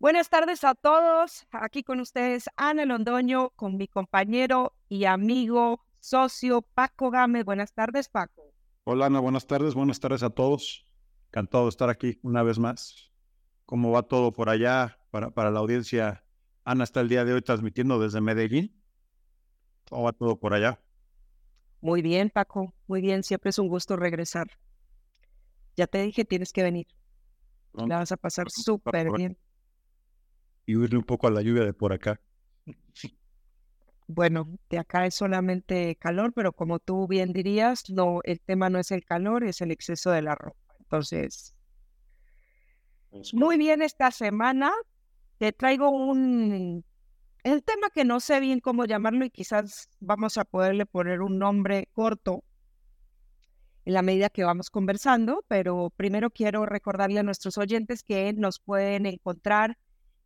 Buenas tardes a todos. Aquí con ustedes Ana Londoño, con mi compañero y amigo, socio Paco Gámez. Buenas tardes, Paco. Hola Ana, buenas tardes. Buenas tardes a todos. Encantado de estar aquí una vez más. ¿Cómo va todo por allá para, para la audiencia? Ana está el día de hoy transmitiendo desde Medellín. ¿Cómo va todo por allá? Muy bien, Paco. Muy bien. Siempre es un gusto regresar. Ya te dije, tienes que venir. La vas a pasar súper bien y huirle un poco a la lluvia de por acá. Bueno, de acá es solamente calor, pero como tú bien dirías, no, el tema no es el calor, es el exceso de la ropa. Entonces, muy bien esta semana. Te traigo un el tema que no sé bien cómo llamarlo y quizás vamos a poderle poner un nombre corto en la medida que vamos conversando, pero primero quiero recordarle a nuestros oyentes que nos pueden encontrar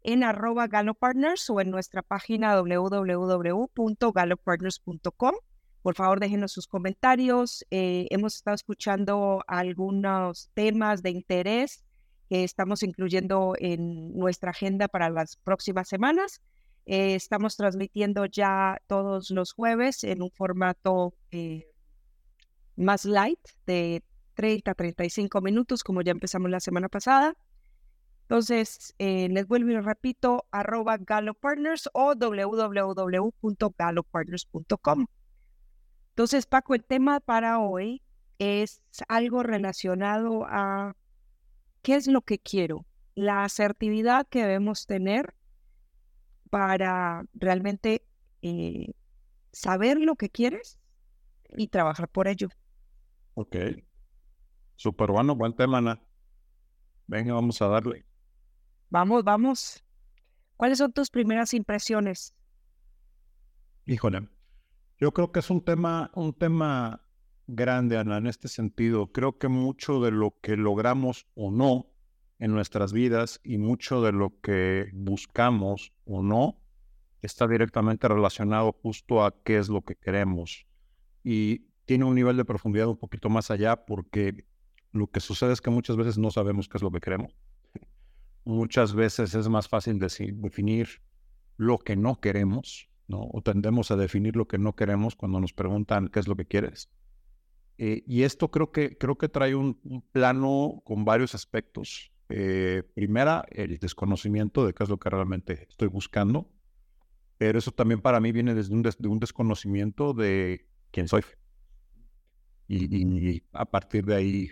en arroba Partners o en nuestra página www.galopartners.com. Por favor, déjenos sus comentarios. Eh, hemos estado escuchando algunos temas de interés que estamos incluyendo en nuestra agenda para las próximas semanas. Eh, estamos transmitiendo ya todos los jueves en un formato eh, más light de 30 a 35 minutos, como ya empezamos la semana pasada. Entonces, eh, les vuelvo y repito, arroba galopartners o www.galopartners.com. Entonces, Paco, el tema para hoy es algo relacionado a qué es lo que quiero, la asertividad que debemos tener para realmente eh, saber lo que quieres y trabajar por ello. Ok. Súper bueno, buen tema, Ana. Venga, vamos a darle. Vamos, vamos. ¿Cuáles son tus primeras impresiones? Híjole, yo creo que es un tema, un tema grande, Ana, en este sentido. Creo que mucho de lo que logramos o no en nuestras vidas y mucho de lo que buscamos o no está directamente relacionado justo a qué es lo que queremos. Y tiene un nivel de profundidad un poquito más allá porque lo que sucede es que muchas veces no sabemos qué es lo que queremos muchas veces es más fácil definir lo que no queremos, ¿no? O tendemos a definir lo que no queremos cuando nos preguntan qué es lo que quieres. Eh, y esto creo que, creo que trae un, plano con varios aspectos. Eh, primera, el desconocimiento de qué es lo que realmente estoy buscando, pero eso también para mí viene desde un, de un desconocimiento de quién soy. y, a partir de ahí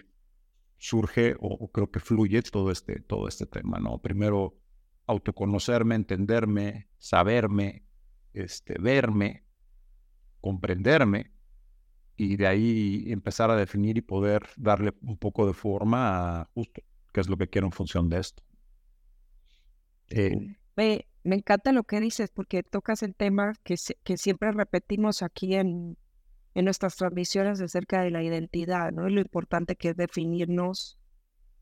surge o, creo que fluye todo este, todo este tema, ¿no? Primero, autoconocerme, entenderme, saberme, este, verme, comprenderme y de ahí empezar a definir y poder darle un poco de forma a justo qué es lo que quiero en función de esto. Eh, me, me, encanta lo que dices porque tocas el tema que, que siempre repetimos aquí en, en nuestras transmisiones acerca de la identidad, ¿no? Y lo importante que es definirnos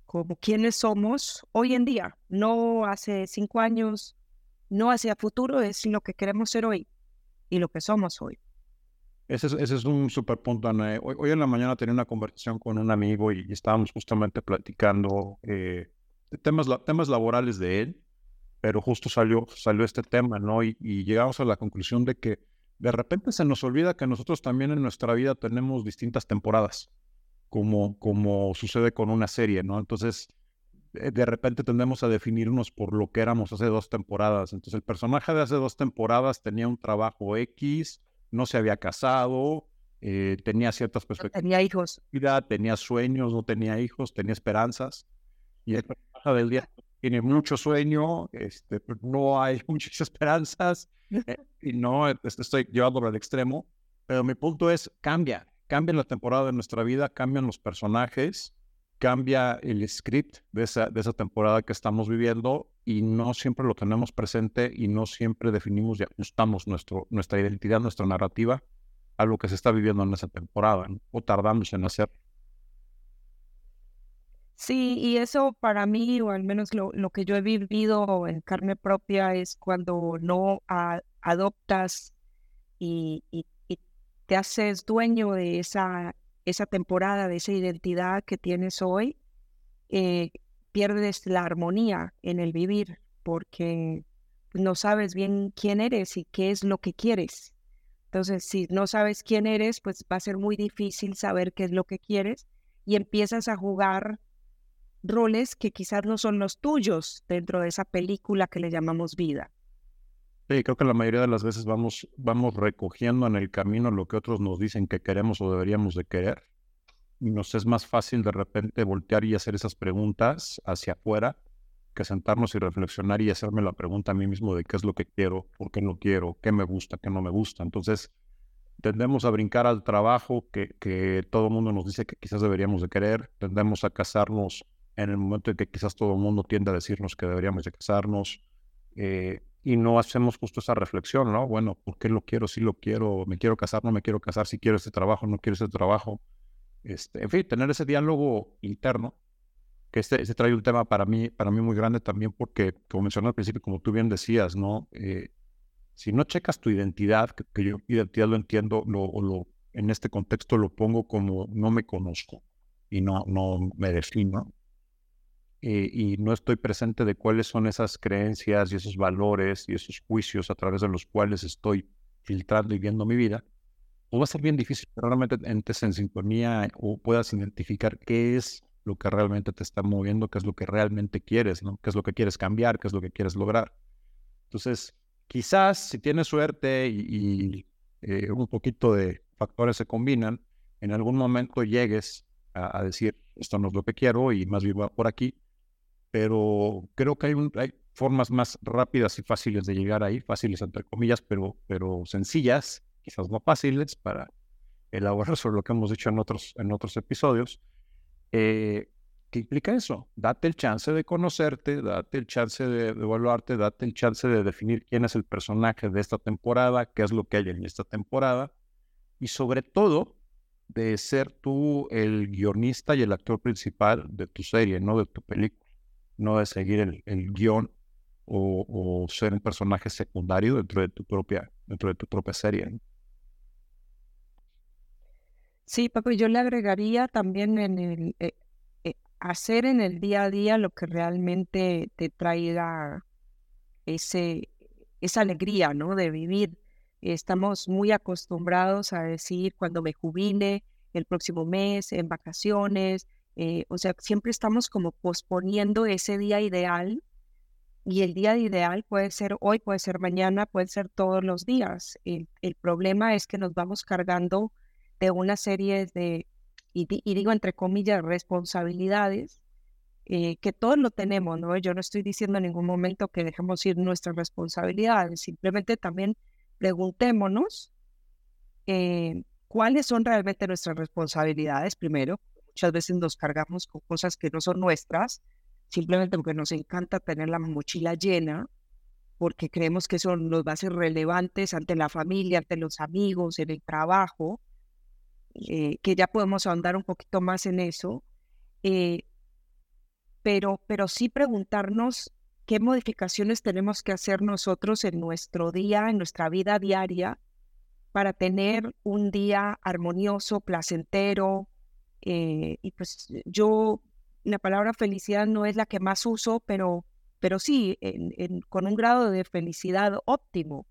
como quienes somos hoy en día, no hace cinco años, no hacia futuro, es lo que queremos ser hoy y lo que somos hoy. Ese es, ese es un super punto, Ana. Hoy, hoy, en la mañana tenía una conversación con un amigo y, estábamos justamente platicando eh, de temas, temas laborales de él, pero justo salió, salió este tema, ¿no? Y, y llegamos a la conclusión de que de repente se nos olvida que nosotros también en nuestra vida tenemos distintas temporadas, como, como sucede con una serie, ¿no? Entonces, eh, de repente tendemos a definirnos por lo que éramos hace dos temporadas. Entonces, el personaje de hace dos temporadas tenía un trabajo X, no se había casado, eh, tenía ciertas perspectivas. tenía hijos. Tenía sueños, no tenía hijos, tenía esperanzas. Y el personaje del día tiene mucho sueño, este, no hay muchas esperanzas eh, y no estoy llevándolo al extremo, pero mi punto es, cambia, cambia la temporada de nuestra vida, cambian los personajes, cambia el script de esa, de esa temporada que estamos viviendo y no siempre lo tenemos presente y no siempre definimos y ajustamos nuestro, nuestra identidad, nuestra narrativa a lo que se está viviendo en esa temporada o tardamos en hacer. Sí, y eso para mí, o al menos lo, lo que yo he vivido en carne propia, es cuando no adoptas y, te haces dueño de esa, esa temporada, de esa identidad que tienes hoy, eh, pierdes la armonía en el vivir. porque no sabes bien quién eres y qué es lo que quieres. Entonces, si no sabes quién eres, pues va a ser muy difícil saber qué es lo que quieres y empiezas a jugar roles que quizás no son los tuyos dentro de esa película que le llamamos vida. Sí, creo que la mayoría de las veces vamos, vamos recogiendo en el camino lo que otros nos dicen que queremos o deberíamos de querer. Y nos es más fácil de repente voltear y hacer esas preguntas hacia afuera que sentarnos y reflexionar y hacerme la pregunta a mí mismo de qué es lo que quiero, por qué no quiero, qué me gusta, qué no me gusta. Entonces, tendemos a brincar al trabajo que, que todo el mundo nos dice que quizás deberíamos de querer, tendemos a casarnos en el momento en que quizás todo el mundo tiende a decirnos que deberíamos de casarnos eh, y no hacemos justo esa reflexión, ¿no? Bueno, ¿por qué lo quiero? Si lo quiero, me quiero casar, no me quiero casar, si quiero este trabajo, no quiero este trabajo. Este, en fin, tener ese diálogo interno, que este, este trae un tema para mí, para mí muy grande también porque, como mencioné al principio, como tú bien decías, ¿no? Eh, si no checas tu identidad, que, yo identidad lo entiendo, lo, lo, en este contexto lo pongo como no me conozco y no, no me defino, eh, y no estoy presente de cuáles son esas creencias y esos valores y esos juicios a través de los cuales estoy filtrando y viendo mi vida, pues va a ser bien difícil que realmente entres en sintonía o puedas identificar qué es lo que realmente te está moviendo, qué es lo que realmente quieres, ¿no? qué es lo que quieres cambiar, qué es lo que quieres lograr. Entonces, quizás si tienes suerte y, eh, un poquito de factores se combinan, en algún momento llegues a, a, decir, esto no es lo que quiero y más bien va por aquí, pero creo que hay, hay formas más rápidas y fáciles de llegar ahí, fáciles entre comillas, pero, pero sencillas, quizás no fáciles para elaborar sobre lo que hemos dicho en otros, en otros episodios. Eh, ¿Qué implica eso? Date el chance de conocerte, date el chance de, evaluarte, date el chance de definir quién es el personaje de esta temporada, qué es lo que hay en esta temporada y sobre todo de ser tú el guionista y el actor principal de tu serie, no de tu película no de seguir el, guion o, ser un personaje secundario dentro de tu propia, dentro de tu propia serie. Sí, Paco, yo le agregaría también en el eh, eh, hacer en el día a día lo que realmente te traiga ese, esa alegría, ¿no? De vivir. Estamos muy acostumbrados a decir cuando me jubile, el próximo mes, en vacaciones, eh, o sea, siempre estamos como posponiendo ese día ideal y el día ideal puede ser hoy, puede ser mañana, puede ser todos los días. El, problema es que nos vamos cargando de una serie de, y, digo entre comillas, responsabilidades eh, que todos lo tenemos, ¿no? Yo no estoy diciendo en ningún momento que dejemos ir nuestras responsabilidades, simplemente también preguntémonos eh, cuáles son realmente nuestras responsabilidades primero, Muchas veces nos cargamos con cosas que no son nuestras, simplemente porque nos encanta tener la mochila llena, porque creemos que eso nos va a relevantes ante la familia, ante los amigos, en el trabajo, eh, que ya podemos ahondar un poquito más en eso. Eh, pero, pero sí preguntarnos qué modificaciones tenemos que hacer nosotros en nuestro día, en nuestra vida diaria, para tener un día armonioso, placentero, eh, y pues yo, la palabra felicidad no es la que más uso, pero, pero sí, con un grado de felicidad óptimo,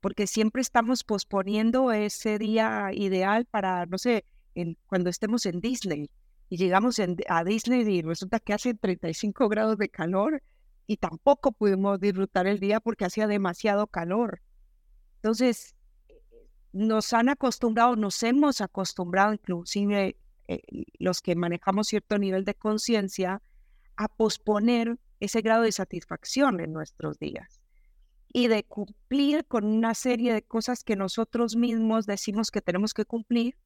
porque siempre estamos posponiendo ese día ideal para, no sé, cuando estemos en Disney y llegamos a Disney y resulta que hace 35 grados de calor y tampoco pudimos disfrutar el día porque hacía demasiado calor. Entonces, nos han acostumbrado, nos hemos acostumbrado inclusive eh, los que manejamos cierto nivel de conciencia, a posponer ese grado de satisfacción en nuestros días y de cumplir con una serie de cosas que nosotros mismos decimos que tenemos que cumplir,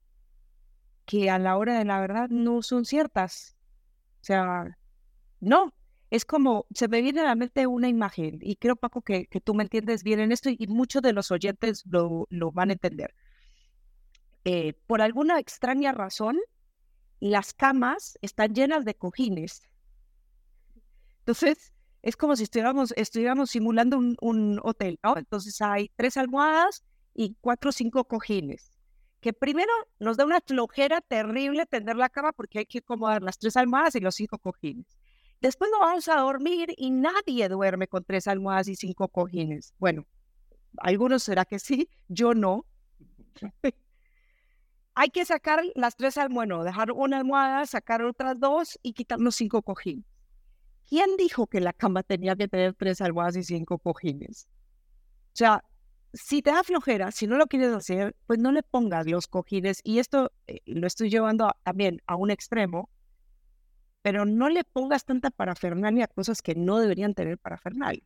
que a la hora de la verdad no son ciertas. O sea, no, es como, se me viene a la mente una imagen, y creo, Paco, que, que tú me entiendes bien en esto, y muchos de los oyentes lo, lo van a entender. Eh, por alguna extraña razón, las camas están llenas de cojines. Entonces, es como si estuviéramos, estuviéramos simulando un, hotel, ¿no? Entonces hay tres almohadas y cuatro o cinco cojines. Que primero nos da una flojera terrible tender la cama porque hay que acomodar las tres almohadas y los cinco cojines. después nos vamos a dormir y nadie duerme con tres almohadas y cinco cojines. Bueno, algunos será que sí, yo no. Hay que sacar las tres almohadas, dejar una almohada, sacar otras dos y quitar los cinco cojines. ¿Quién dijo que la cama tenía que tener tres almohadas y cinco cojines? O sea, si te da flojera, si no lo quieres hacer, pues no le pongas los cojines. Y esto eh, lo estoy llevando también a un extremo, pero no le pongas tanta parafernalia a cosas que no deberían tener parafernalia.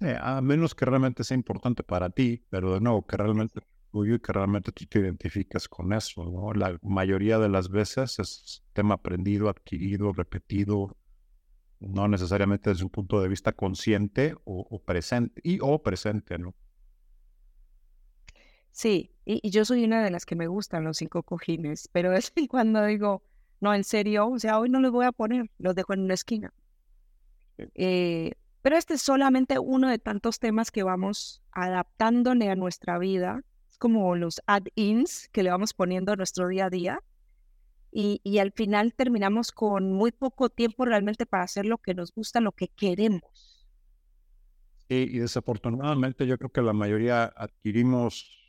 Sí, a menos que realmente sea importante para ti, pero de nuevo, que realmente tuyo y que realmente tú te identificas con eso, ¿no? La mayoría de las veces es tema aprendido, adquirido, repetido, no necesariamente desde un punto de vista consciente o, presente, y o presente, ¿no? Sí, y, yo soy una de las que me gustan los cinco cojines, pero es cuando digo, no, en serio, o sea, hoy no los voy a poner, los dejo en una esquina. Eh, pero este es solamente uno de tantos temas que vamos adaptándole a nuestra vida, es como los add-ins que le vamos poniendo a nuestro día a día y, al final terminamos con muy poco tiempo realmente para hacer lo que nos gusta, lo que queremos. y desafortunadamente yo creo que la mayoría adquirimos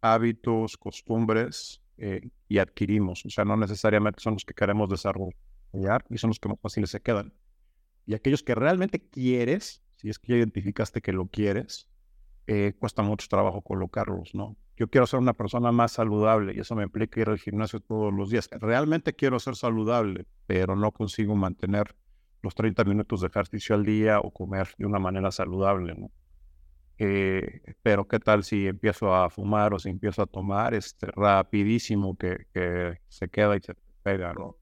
hábitos, costumbres eh, y adquirimos, o sea, no necesariamente son los que queremos desarrollar y son los que más fáciles se quedan. Y aquellos que realmente quieres, si es que ya identificaste que lo quieres, eh, cuesta mucho trabajo colocarlos, ¿no? yo quiero ser una persona más saludable y eso me implica ir al gimnasio todos los días. Realmente quiero ser saludable, pero no consigo mantener los 30 minutos de ejercicio al día o comer de una manera saludable, ¿no? Eh, pero qué tal si empiezo a fumar o si empiezo a tomar, este, rapidísimo que, que se queda y se pega, ¿no?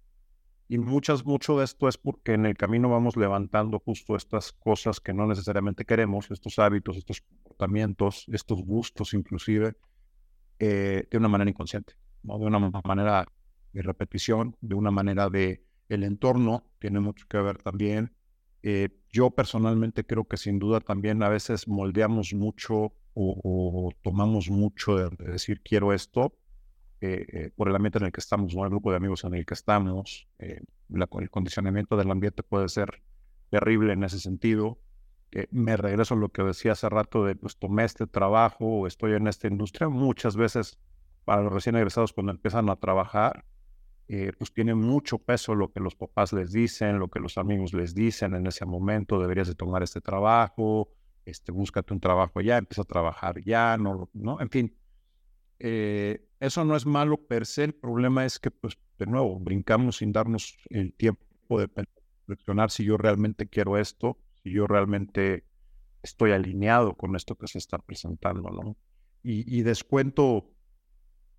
Y muchas, mucho de esto es porque en el camino vamos levantando justo estas cosas que no necesariamente queremos, estos hábitos, estos comportamientos, estos gustos inclusive, eh, de una manera inconsciente, de una manera de repetición, de una manera de el entorno, tiene mucho que ver también. Eh, yo personalmente creo que sin duda también a veces moldeamos mucho o, tomamos mucho de, decir quiero esto eh, por el ambiente en el que estamos, o el grupo de amigos en el que estamos. el condicionamiento del ambiente puede ser terrible en ese sentido me regreso a lo que decía hace rato de, pues tomé este trabajo estoy en esta industria, muchas veces para los recién egresados cuando empiezan a trabajar, eh, pues tiene mucho peso lo que los papás les dicen, lo que los amigos les dicen en ese momento, deberías de tomar este trabajo, este, búscate un trabajo ya, empieza a trabajar ya, no, no, en fin. Eh, eso no es malo per se, el problema es que, pues, de nuevo, brincamos sin darnos el tiempo de reflexionar si yo realmente quiero esto, si yo realmente estoy alineado con esto que se está presentando, ¿no? Y, descuento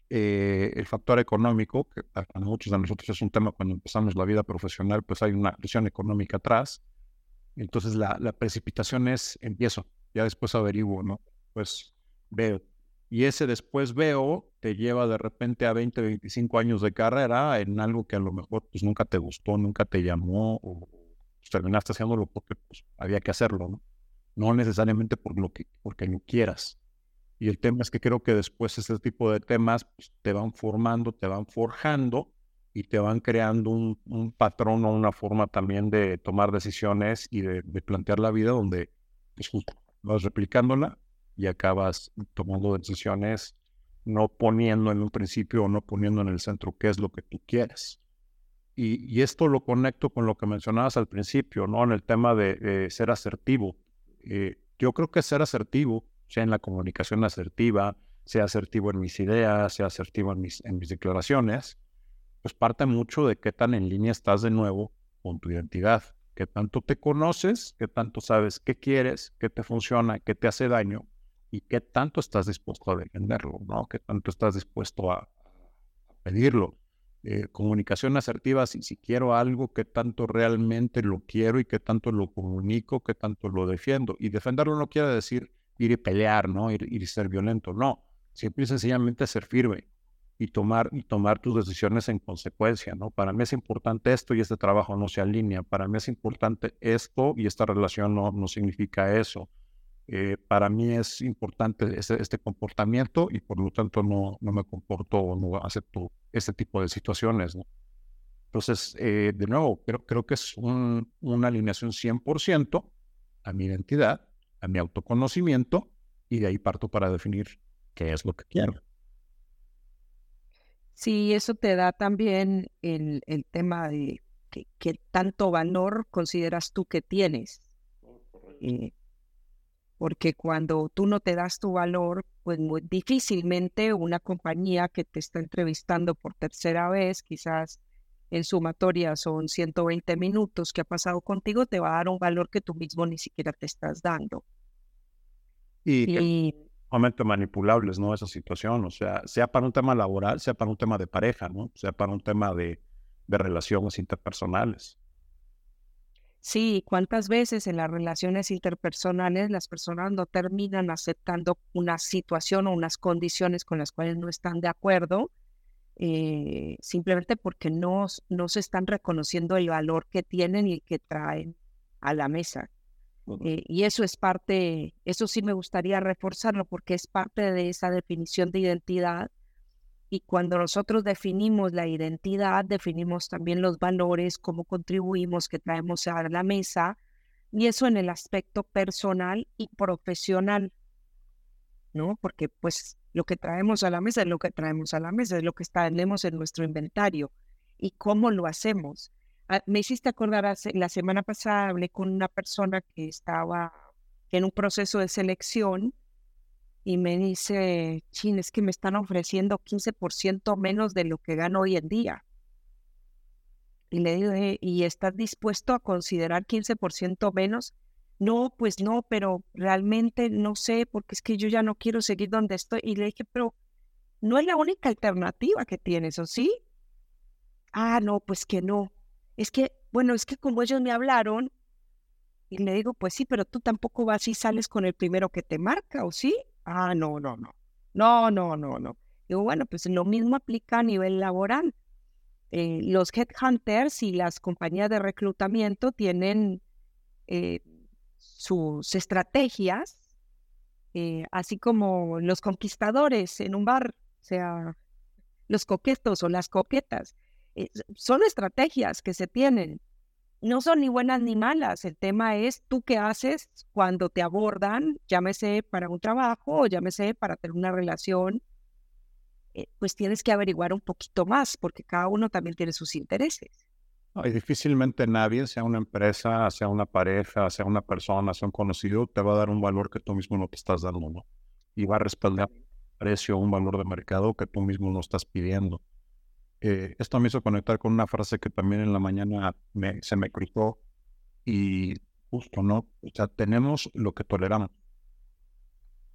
eh, el factor económico, que para muchos de nosotros es un tema cuando empezamos la vida profesional, pues hay una presión económica atrás. Entonces la, la precipitación es, empiezo, ya después averiguo, ¿no? Pues veo. Y ese después veo te lleva de repente a 20, 25 años de carrera en algo que a lo mejor pues nunca te gustó, nunca te llamó o, pues, terminaste haciéndolo porque pues, había que hacerlo, ¿no? No necesariamente por lo que, porque lo quieras. Y el tema es que creo que después este tipo de temas pues, te van formando, te van forjando y te van creando un, patrón o una forma también de tomar decisiones y de, plantear la vida donde pues, vas replicándola y acabas tomando decisiones no poniendo en un principio o no poniendo en el centro qué es lo que tú quieres. Y, esto lo conecto con lo que mencionabas al principio, ¿no? En el tema de, ser asertivo. Eh, yo creo que ser asertivo, sea en la comunicación asertiva, sea asertivo en mis ideas, sea asertivo en mis, en mis declaraciones, pues parte mucho de qué tan en línea estás de nuevo con tu identidad, qué tanto te conoces, qué tanto sabes qué quieres, qué te funciona, qué te hace daño y qué tanto estás dispuesto a defenderlo, ¿no? Qué tanto estás dispuesto a pedirlo. Eh, comunicación asertiva, si, si quiero algo, qué tanto realmente lo quiero y qué tanto lo comunico, qué tanto lo defiendo. Y defenderlo no quiere decir ir y pelear, ¿no? Ir, y ser violento, no. Siempre y sencillamente ser firme y tomar, y tomar tus decisiones en consecuencia, ¿no? Para mí es importante esto y este trabajo no se alinea. Para mí es importante esto y esta relación no, no significa eso. Eh, para mí es importante este, este, comportamiento y por lo tanto no, no me comporto o no acepto este tipo de situaciones. Entonces, eh, de nuevo, creo, creo que es una alineación 100% a mi identidad, a mi autoconocimiento, y de ahí parto para definir qué es lo que quiero. Sí, eso te da también el, tema de qué tanto valor consideras tú que tienes. Eh, porque cuando tú no te das tu valor, pues muy difícilmente una compañía que te está entrevistando por tercera vez, quizás en sumatoria son 120 minutos que ha pasado contigo, te va a dar un valor que tú mismo ni siquiera te estás dando. Y, y manipulables, ¿no? Esa situación, o sea, sea para un tema laboral, sea para un tema de pareja, ¿no? Sea para un tema de, de relaciones interpersonales. Sí, ¿cuántas veces en las relaciones interpersonales las personas no terminan aceptando una situación o unas condiciones con las cuales no están de acuerdo? Eh, simplemente porque no, no se están reconociendo el valor que tienen y que traen a la mesa. Eh, y eso es parte, eso sí me gustaría reforzarlo porque es parte de esa definición de identidad y cuando nosotros definimos la identidad, definimos también los valores, cómo contribuimos, qué traemos a la mesa, y eso en el aspecto personal y profesional, ¿no? Porque pues lo que traemos a la mesa es lo que traemos a la mesa, es lo que tenemos en nuestro inventario y cómo lo hacemos. Ah, me hiciste acordar, la semana pasada hablé con una persona que estaba en un proceso de selección y me dice, chin, es que me están ofreciendo 15% menos de lo que gano hoy en día. Y le digo, ¿y estás dispuesto a considerar 15% menos? No, pues no, pero realmente no sé, porque es que yo ya no quiero seguir donde estoy. Y le dije, pero no es la única alternativa que tienes, ¿o sí? Ah, no, pues que no. Es que, bueno, es que como ellos me hablaron, y le digo, pues sí, pero tú tampoco vas y sales con el primero que te marca, ¿o sí? Ah, no, no, no. No, no, no, no. Digo, bueno, pues lo mismo aplica a nivel laboral. Eh, los headhunters y las compañías de reclutamiento tienen eh, sus estrategias, eh, así como los conquistadores en un bar, o sea, los coquetos o las coquetas. son estrategias que se tienen no son ni buenas ni malas. El tema es tú qué haces cuando te abordan, llámese para un trabajo o llámese para tener una relación. Eh, pues tienes que averiguar un poquito más porque cada uno también tiene sus intereses. y difícilmente nadie, sea una empresa, sea una pareja, sea una persona, sea un conocido, te va a dar un valor que tú mismo no te estás dando, ¿no? Y va a respaldar precio, un valor de mercado que tú mismo no estás pidiendo. Eh, esto me hizo conectar con una frase que también en la mañana se me cruzó y justo, ¿no? O sea, tenemos lo que toleramos,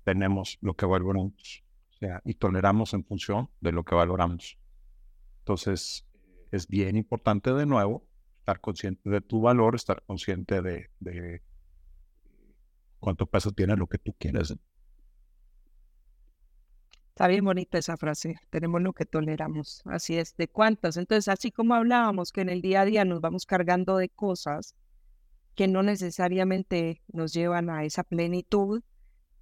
tenemos lo que valoramos, o sea, y toleramos en función de lo que valoramos. Entonces, es bien importante de nuevo estar consciente de tu valor, estar consciente de, de cuánto peso tiene lo que tú quieres. Está bien bonita esa frase, tenemos lo que toleramos, así es, de cuántas. Entonces, así como hablábamos que en el día a día nos vamos cargando de cosas que no necesariamente nos llevan a esa plenitud,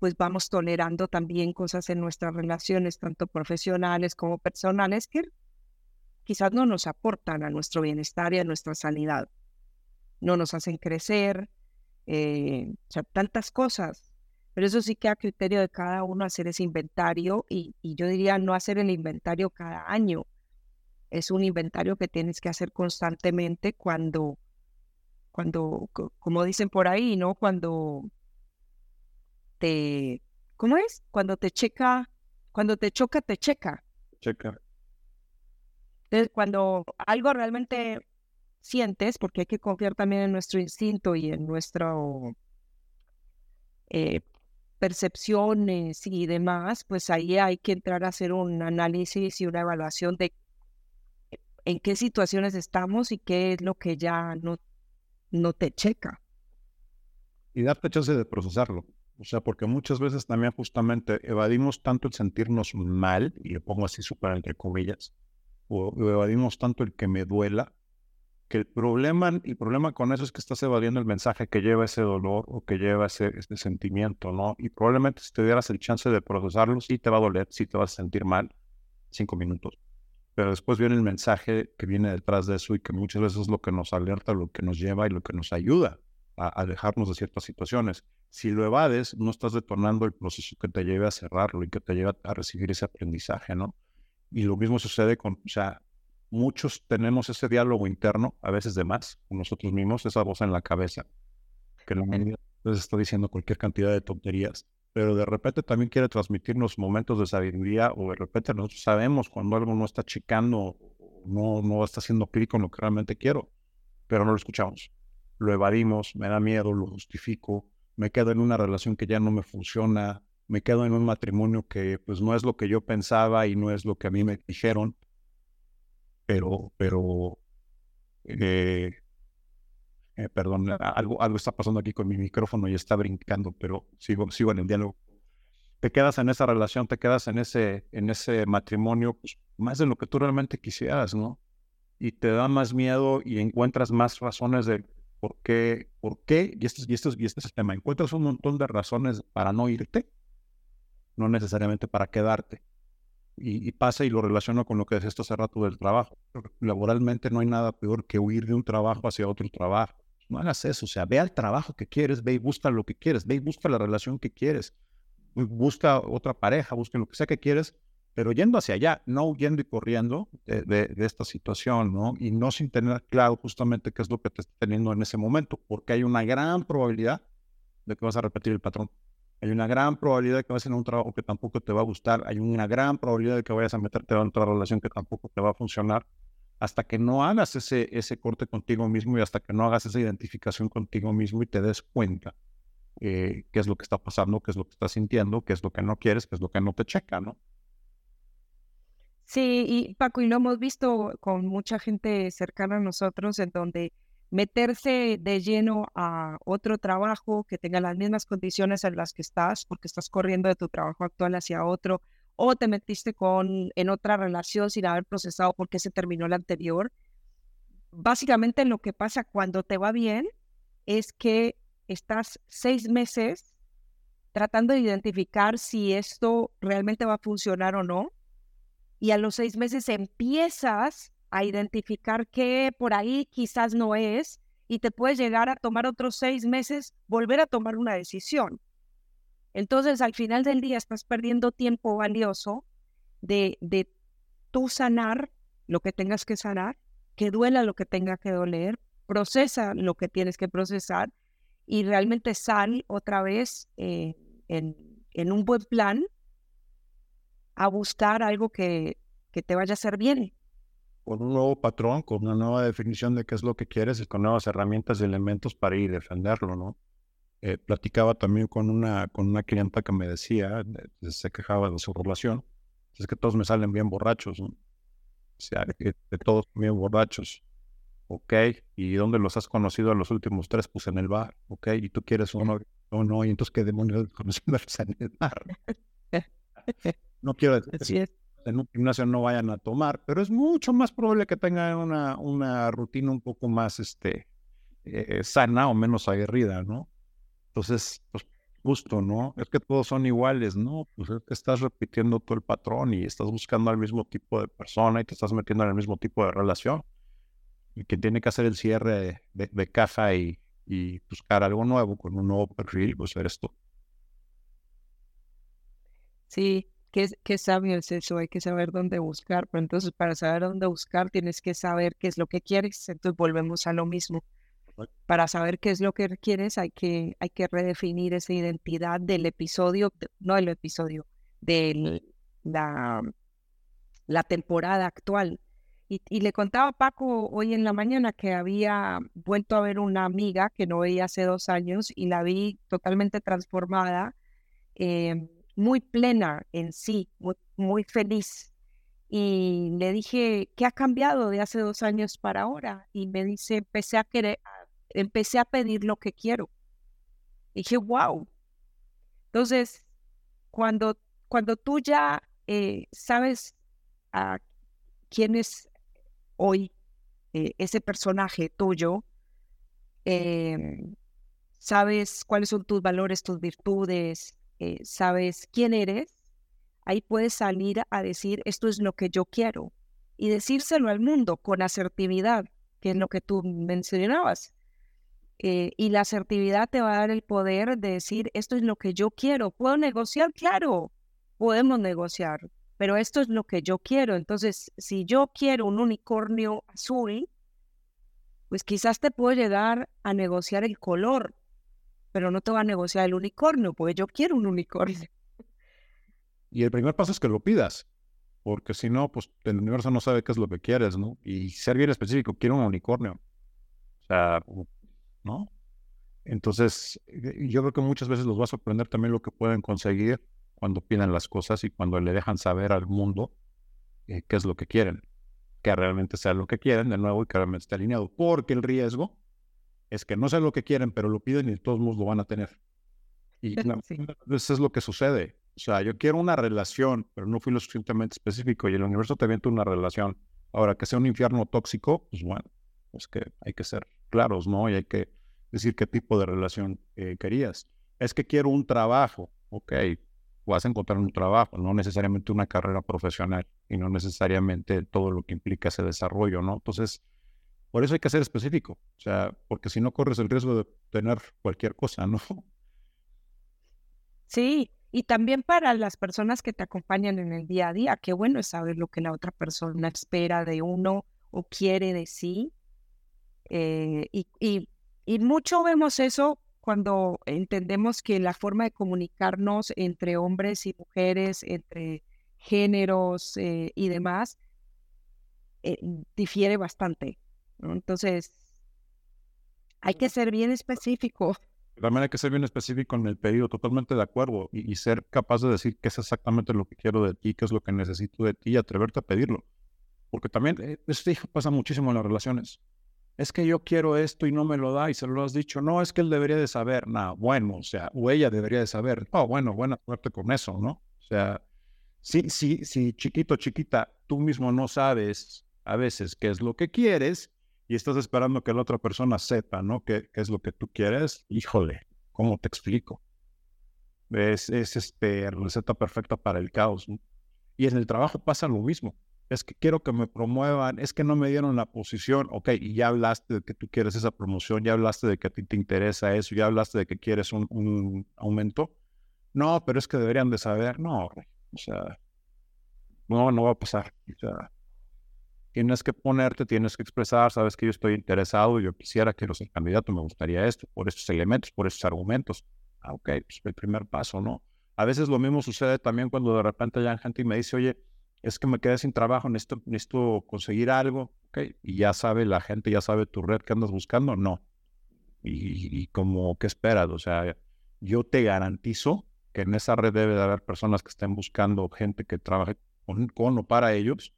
pues vamos tolerando también cosas en nuestras relaciones, tanto profesionales como personales, que quizás no nos aportan a nuestro bienestar y a nuestra sanidad. No nos hacen crecer, eh, o sea, tantas cosas pero eso sí queda a criterio de cada uno hacer ese inventario y, yo diría no hacer el inventario cada año. Es un inventario que tienes que hacer constantemente cuando, cuando, como dicen por ahí, ¿no? Cuando te, ¿cómo es? Cuando te checa, cuando te choca, te checa. Checa. Entonces, cuando algo realmente sientes, porque hay que confiar también en nuestro instinto y en nuestro eh, percepciones y demás, pues ahí hay que entrar a hacer un análisis y una evaluación de en qué situaciones estamos y qué es lo que ya no, no te checa. Y darte chance de procesarlo. O sea, porque muchas veces también justamente evadimos tanto el sentirnos mal, y lo pongo así súper entre comillas, o evadimos tanto el que me duela, que el problema, el problema con eso es que estás evadiendo el mensaje que lleva ese dolor o que lleva ese, sentimiento, ¿no? Y probablemente si te dieras el chance de procesarlo, sí te va a doler, sí te vas a sentir mal cinco minutos. pero después viene el mensaje que viene detrás de eso y que muchas veces es lo que nos alerta, lo que nos lleva y lo que nos ayuda a alejarnos de ciertas situaciones. Si lo evades, no estás detonando el proceso que te lleve a cerrarlo y que te lleve a recibir ese aprendizaje, ¿no? Y lo mismo sucede con, o sea, muchos tenemos ese diálogo interno, a veces de más, con nosotros mismos, esa voz en la cabeza, que la humanidad está diciendo cualquier cantidad de tonterías, pero de repente también quiere transmitirnos momentos de sabiduría o de repente nosotros sabemos cuando algo no está checando, no, no está haciendo clic con lo que realmente quiero, pero no lo escuchamos. Lo evadimos, me da miedo, lo justifico, me quedo en una relación que ya no me funciona, me quedo en un matrimonio que pues no es lo que yo pensaba y no es lo que a mí me dijeron, pero, pero, eh, eh, perdón, algo, algo está pasando aquí con mi micrófono y está brincando, pero sigo, sigo en el diálogo. Te quedas en esa relación, te quedas en ese, en ese matrimonio, pues, más de lo que tú realmente quisieras, ¿no? Y te da más miedo y encuentras más razones de ¿Por qué? ¿Por qué? Y este, y, este, y este es el tema. Encuentras un montón de razones para no irte, no necesariamente para quedarte. Y, pasa y lo relaciono con lo que decía esto hace rato del trabajo. Laboralmente no hay nada peor que huir de un trabajo hacia otro trabajo. No hagas eso, o sea, ve al trabajo que quieres, ve y busca lo que quieres, ve y busca la relación que quieres, busca otra pareja, busca lo que sea que quieres, pero yendo hacia allá, no huyendo y corriendo de, esta situación, ¿no? Y no sin tener claro justamente qué es lo que te está teniendo en ese momento, porque hay una gran probabilidad de que vas a repetir el patrón. Hay una gran probabilidad de que vayas a un trabajo que tampoco te va a gustar. Hay una gran probabilidad de que vayas a meterte en otra relación que tampoco te va a funcionar. Hasta que no hagas ese, ese corte contigo mismo y hasta que no hagas esa identificación contigo mismo y te des cuenta eh, qué es lo que está pasando, qué es lo que estás sintiendo, qué es lo que no quieres, qué es lo que no te checa, ¿no? Sí, y Paco, y lo hemos visto con mucha gente cercana a nosotros, en donde meterse de lleno a otro trabajo que tenga las mismas condiciones en las que estás, porque estás corriendo de tu trabajo actual hacia otro, o te metiste con, en otra relación sin haber procesado por qué se terminó la anterior. Básicamente lo que pasa cuando te va bien es que estás seis meses tratando de identificar si esto realmente va a funcionar o no y a los seis meses empiezas a identificar que por ahí quizás no es y te puedes llegar a tomar otros seis meses, volver a tomar una decisión. Entonces, al final del día estás perdiendo tiempo valioso de, de tú sanar lo que tengas que sanar, que duela lo que tenga que doler, procesa lo que tienes que procesar y realmente sal otra vez eh, en, en un buen plan a buscar algo que, que te vaya a hacer bien. Con un nuevo patrón, con una nueva definición de qué es lo que quieres y con nuevas herramientas y elementos para ir a defenderlo, ¿no? Eh, platicaba también con una, con una clienta que me decía, se quejaba de su relación, es que todos me salen bien borrachos, ¿no? O sea, que de todos bien borrachos. Ok, ¿y dónde los has conocido a los últimos tres? Pues en el bar, ok, y tú quieres uno, o no, y entonces qué demonios conocidos en el bar. No quiero decir en un gimnasio no vayan a tomar, pero es mucho más probable que tengan una, una rutina un poco más este, eh, sana o menos aguerrida, ¿no? Entonces, pues justo, ¿no? Es que todos son iguales, ¿no? Pues es que estás repitiendo todo el patrón y estás buscando al mismo tipo de persona y te estás metiendo en el mismo tipo de relación. Y que tiene que hacer el cierre de, de caja y, y buscar algo nuevo con un nuevo perfil, pues eres tú. Sí, qué, qué sabio es eso, hay que saber dónde buscar, pero entonces para saber dónde buscar tienes que saber qué es lo que quieres, entonces volvemos a lo mismo. Para saber qué es lo que quieres hay que, hay que redefinir esa identidad del episodio, no del episodio, de la, la temporada actual. Y, y, le contaba a Paco hoy en la mañana que había vuelto a ver una amiga que no veía hace dos años y la vi totalmente transformada. Eh, muy plena en sí, muy, feliz. Y le dije, ¿qué ha cambiado de hace dos años para ahora? Y me dice, empecé a querer, empecé a pedir lo que quiero. Dije, wow. Entonces, cuando, cuando tú ya eh, sabes a quién es hoy eh, ese personaje tuyo, em, sabes cuáles son tus valores, tus virtudes, eh, sabes quién eres, ahí puedes salir a decir, esto es lo que yo quiero. y decírselo al mundo con asertividad, que es lo que tú mencionabas. Eh, y la asertividad te va a dar el poder de decir, esto es lo que yo quiero. ¿Puedo negociar? Claro, podemos negociar, pero esto es lo que yo quiero. Entonces, si yo quiero un unicornio azul, pues quizás te puedo llegar a negociar el color, pero no te va a negociar el unicornio, porque yo quiero un unicornio. Y el primer paso es que lo pidas, porque si no, pues el universo no sabe qué es lo que quieres, ¿no? Y ser bien específico, quiero un unicornio. O sea, ¿no? Entonces, eh, yo creo que muchas veces los va a sorprender también lo que pueden conseguir cuando piden las cosas y cuando le dejan saber al mundo eh, qué es lo que quieren, que realmente sea lo que quieren de nuevo y que realmente esté alineado, porque el riesgo es que no sea lo que quieren, pero lo piden y todos modos lo van a tener. Y eso es lo que sucede. O sea, yo quiero una relación, pero no fui lo suficientemente específico y el universo te avienta una relación. Ahora, que sea un infierno tóxico, pues bueno, pues que hay que ser claros, ¿no? Y hay que decir qué tipo de relación eh, querías. Es que quiero un trabajo, ok, vas a encontrar un trabajo, no necesariamente una carrera profesional y no necesariamente todo lo que implica ese desarrollo, ¿no? Entonces, por eso hay que ser específico, o sea, porque si no corres el riesgo de tener cualquier cosa, ¿no? Sí, y también para las personas que te acompañan en el día a día, qué bueno es saber lo que la otra persona espera de uno o quiere de sí. Eh, y, mucho vemos eso cuando entendemos que la forma de comunicarnos entre hombres y mujeres, entre géneros eh, y demás, eh, difiere bastante. Entonces, hay que ser bien específico también hay que ser bien específico en el pedido, totalmente de acuerdo, y, ser capaz de decir qué es exactamente lo que quiero de ti, qué es lo que necesito de ti, y atreverte a pedirlo. Porque también eh, eso pasa muchísimo en las relaciones. Es que yo quiero esto y no me lo da y se lo has dicho. No, es que él debería de saber. No, bueno, o sea, o ella debería de saber. Oh, bueno, buena suerte con eso, ¿no? O sea, si, si, si chiquito, chiquita, tú mismo no sabes a veces qué es lo que quieres, y estás esperando que la otra persona sepa, ¿no? ¿Qué, es lo que tú quieres? Híjole, ¿cómo te explico? Es, es este, receta perfecta para el caos. Y en el trabajo pasa lo mismo. Es que quiero que me promuevan, es que no me dieron la posición. Ok, y ya hablaste de que tú quieres esa promoción, ya hablaste de que a ti te interesa eso, ya hablaste de que quieres un, un aumento. No, pero es que deberían de saber. No, o sea, no, no va a pasar. O sea, tienes que ponerte, tienes que expresar, sabes que yo estoy interesado, yo quisiera, quiero ser candidato, me gustaría esto, por estos elementos, por estos argumentos. Ah, ok, pues el primer paso, ¿no? A veces lo mismo sucede también cuando de repente gente y me dice, oye, es que me quedé sin trabajo, necesito, necesito conseguir algo, ok, y ya sabe la gente, ya sabe tu red que andas buscando, no. Y, y como, ¿qué esperas? O sea, yo te garantizo que en esa red debe de haber personas que estén buscando gente que trabaje con, con o para ellos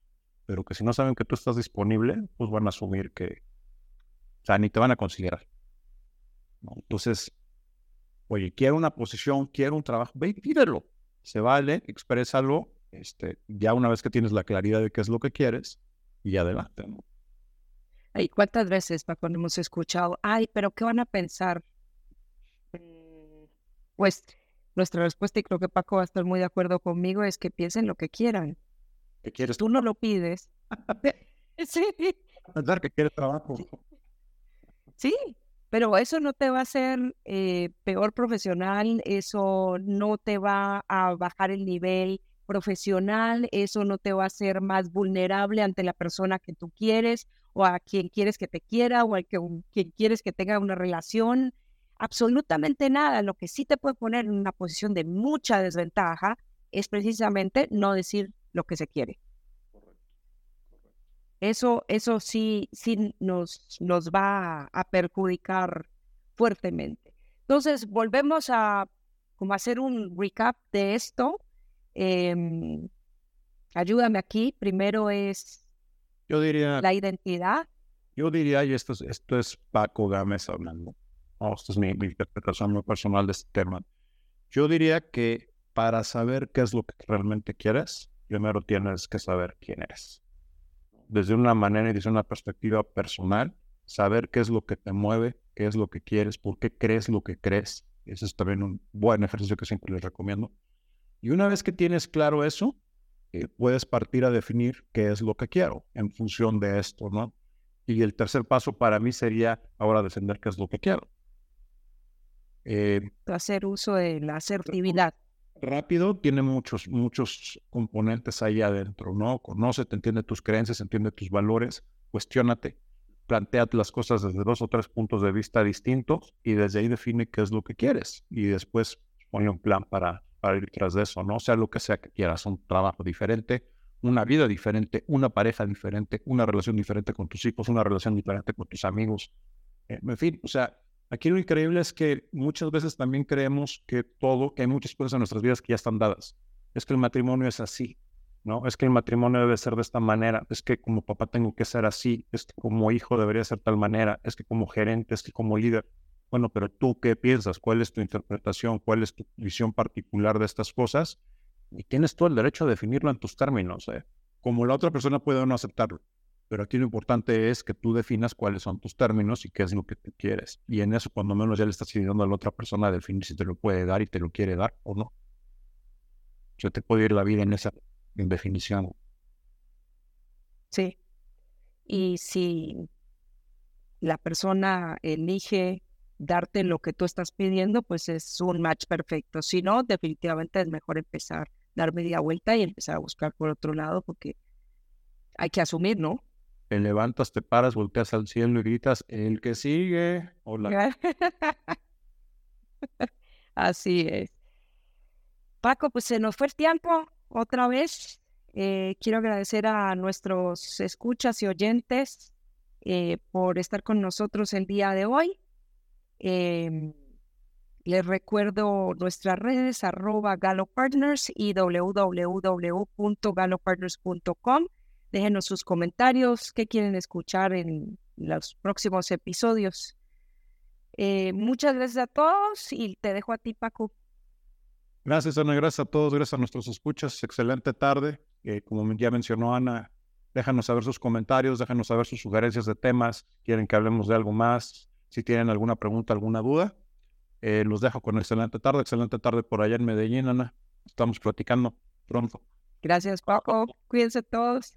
pero que si no saben que tú estás disponible, pues van a asumir que, o sea, ni te van a considerar. Entonces, oye, quiero una posición, quiero un trabajo, ve y pídelo. Se vale, exprésalo, este, ya una vez que tienes la claridad de qué es lo que quieres, y adelante. ¿no? ¿Cuántas veces, Paco, hemos escuchado, ay, pero ¿qué van a pensar? Mm, pues nuestra respuesta, y creo que Paco va a estar muy de acuerdo conmigo, es que piensen lo que quieran quieres. Tú no lo pides. sí. Pensar que quieres trabajo. Sí, pero eso no te va a hacer eh, peor profesional, eso no te va a bajar el nivel profesional, eso no te va a hacer más vulnerable ante la persona que tú quieres o a quien quieres que te quiera o a quien quieres que tenga una relación. Absolutamente nada. Lo que sí te puede poner en una posición de mucha desventaja es precisamente no decir lo que se quiere. Eso, eso sí, sí nos, nos va a perjudicar fuertemente. Entonces, volvemos a como hacer un recap de esto. Em, ayúdame aquí. Primero es yo diría, la identidad. Yo diría, y esto es, esto es Paco Gámez hablando, esto es mi, mi interpretación personal de este tema. Yo diría que para saber qué es lo que realmente quieres, primero tienes que saber quién eres. Desde una manera y desde una perspectiva personal, saber qué es lo que te mueve, qué es lo que quieres, por qué crees lo que crees. Ese es también un buen ejercicio que siempre les recomiendo. Y una vez que tienes claro eso, eh, puedes partir a definir qué es lo que quiero en función de esto, ¿no? Y el tercer paso para mí sería ahora defender qué es lo que quiero. Eh, Hacer uso de la asertividad. Rápido tiene muchos, muchos componentes ahí adentro, ¿no? Conoce, te entiende tus creencias, entiende tus valores, cuestionate, plantea las cosas desde dos o tres puntos de vista distintos y desde ahí define qué es lo que quieres y después pone un plan para, para ir tras de eso, ¿no? Sea, lo que sea que quieras, un trabajo diferente, una vida diferente, una pareja diferente, una relación diferente con tus hijos, una relación diferente con tus amigos. En fin, o sea, aquí lo increíble es que muchas veces también creemos que todo, que hay muchas cosas en nuestras vidas que ya están dadas. Es que el matrimonio es así, ¿no? Es que el matrimonio debe ser de esta manera, es que como papá tengo que ser así, es que como hijo debería ser tal manera, es que como gerente, es que como líder. Bueno, pero tú qué piensas? ¿Cuál es tu interpretación? ¿Cuál es tu visión particular de estas cosas? Y tienes todo el derecho a definirlo en tus términos. ¿eh? Como la otra persona puede no aceptarlo. Pero aquí lo importante es que tú definas cuáles son tus términos y qué es lo que tú quieres. Y en eso, cuando menos ya le estás pidiendo a la otra persona a definir si te lo puede dar y te lo quiere dar o no. Yo te puedo ir la vida en esa definición. Sí. Y si la persona elige darte lo que tú estás pidiendo, pues es un match perfecto. Si no, definitivamente es mejor empezar, dar media vuelta y empezar a buscar por otro lado, porque hay que asumir, ¿no? Te levantas, te paras, volteas al cielo y gritas, el que sigue, hola. Así es. Paco, pues se nos fue el tiempo otra vez. Eh, quiero agradecer a nuestros escuchas y oyentes eh, por estar con nosotros el día de hoy. Em, les recuerdo nuestras redes arroba galopartners y www.galopartners.com. Déjenos sus comentarios, qué quieren escuchar en los próximos episodios. Eh, muchas gracias a todos y te dejo a ti, Paco. Gracias, Ana. Gracias a todos. Gracias a nuestros escuchas. Excelente tarde. Eh, como ya mencionó Ana, déjanos saber sus comentarios, déjanos saber sus sugerencias de temas. Quieren que hablemos de algo más, si tienen alguna pregunta, alguna duda, eh, los dejo con excelente tarde, excelente tarde por allá en Medellín, Ana. Estamos platicando pronto. Gracias, Paco. Cuídense todos.